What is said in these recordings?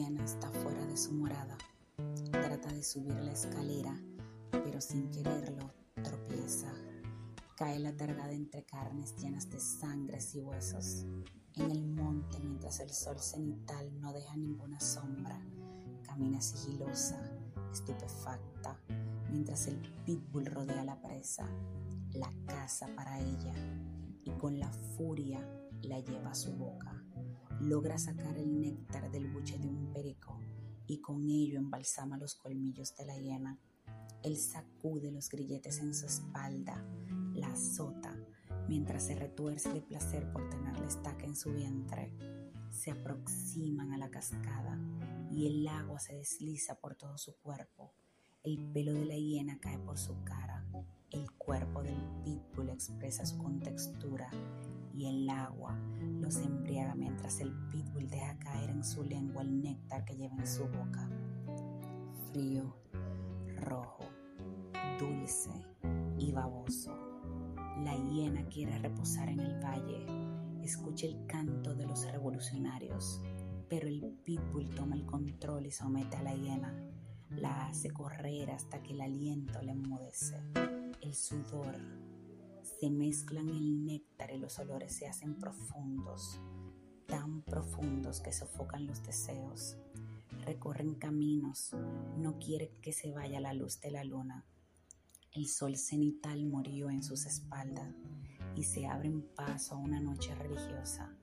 hiena está fuera de su morada. Trata de subir la escalera, pero sin quererlo tropieza. Cae la targada entre carnes llenas de sangres y huesos. En el monte, mientras el sol cenital no deja ninguna sombra, camina sigilosa, estupefacta, mientras el pitbull rodea la presa, la caza para ella y con la furia la lleva a su boca logra sacar el néctar del buche de un perico y con ello embalsama los colmillos de la hiena. Él sacude los grilletes en su espalda, la azota, mientras se retuerce de placer por tener la estaca en su vientre. Se aproximan a la cascada y el agua se desliza por todo su cuerpo. El pelo de la hiena cae por su cara. El cuerpo del pitbull expresa su contextura y el agua los embriaga mientras el pitbull deja caer en su lengua el néctar que lleva en su boca. Frío, rojo, dulce y baboso. La hiena quiere reposar en el valle. Escucha el canto de los revolucionarios, pero el pitbull toma el control y somete a la hiena. La hace correr hasta que el aliento le enmudece. El sudor se mezclan el néctar y los olores se hacen profundos, tan profundos que sofocan los deseos. Recorren caminos, no quieren que se vaya la luz de la luna. El sol cenital murió en sus espaldas y se abren paso a una noche religiosa,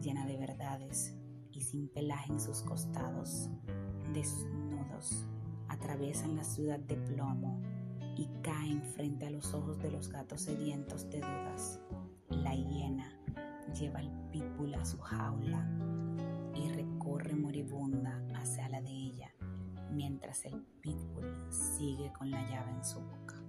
llena de verdades y sin pelaje en sus costados. Desnudos, atraviesan la ciudad de plomo y caen frente a los ojos de los gatos sedientos de dudas. La hiena lleva el pitbull a su jaula y recorre moribunda hacia la de ella, mientras el pitbull sigue con la llave en su boca.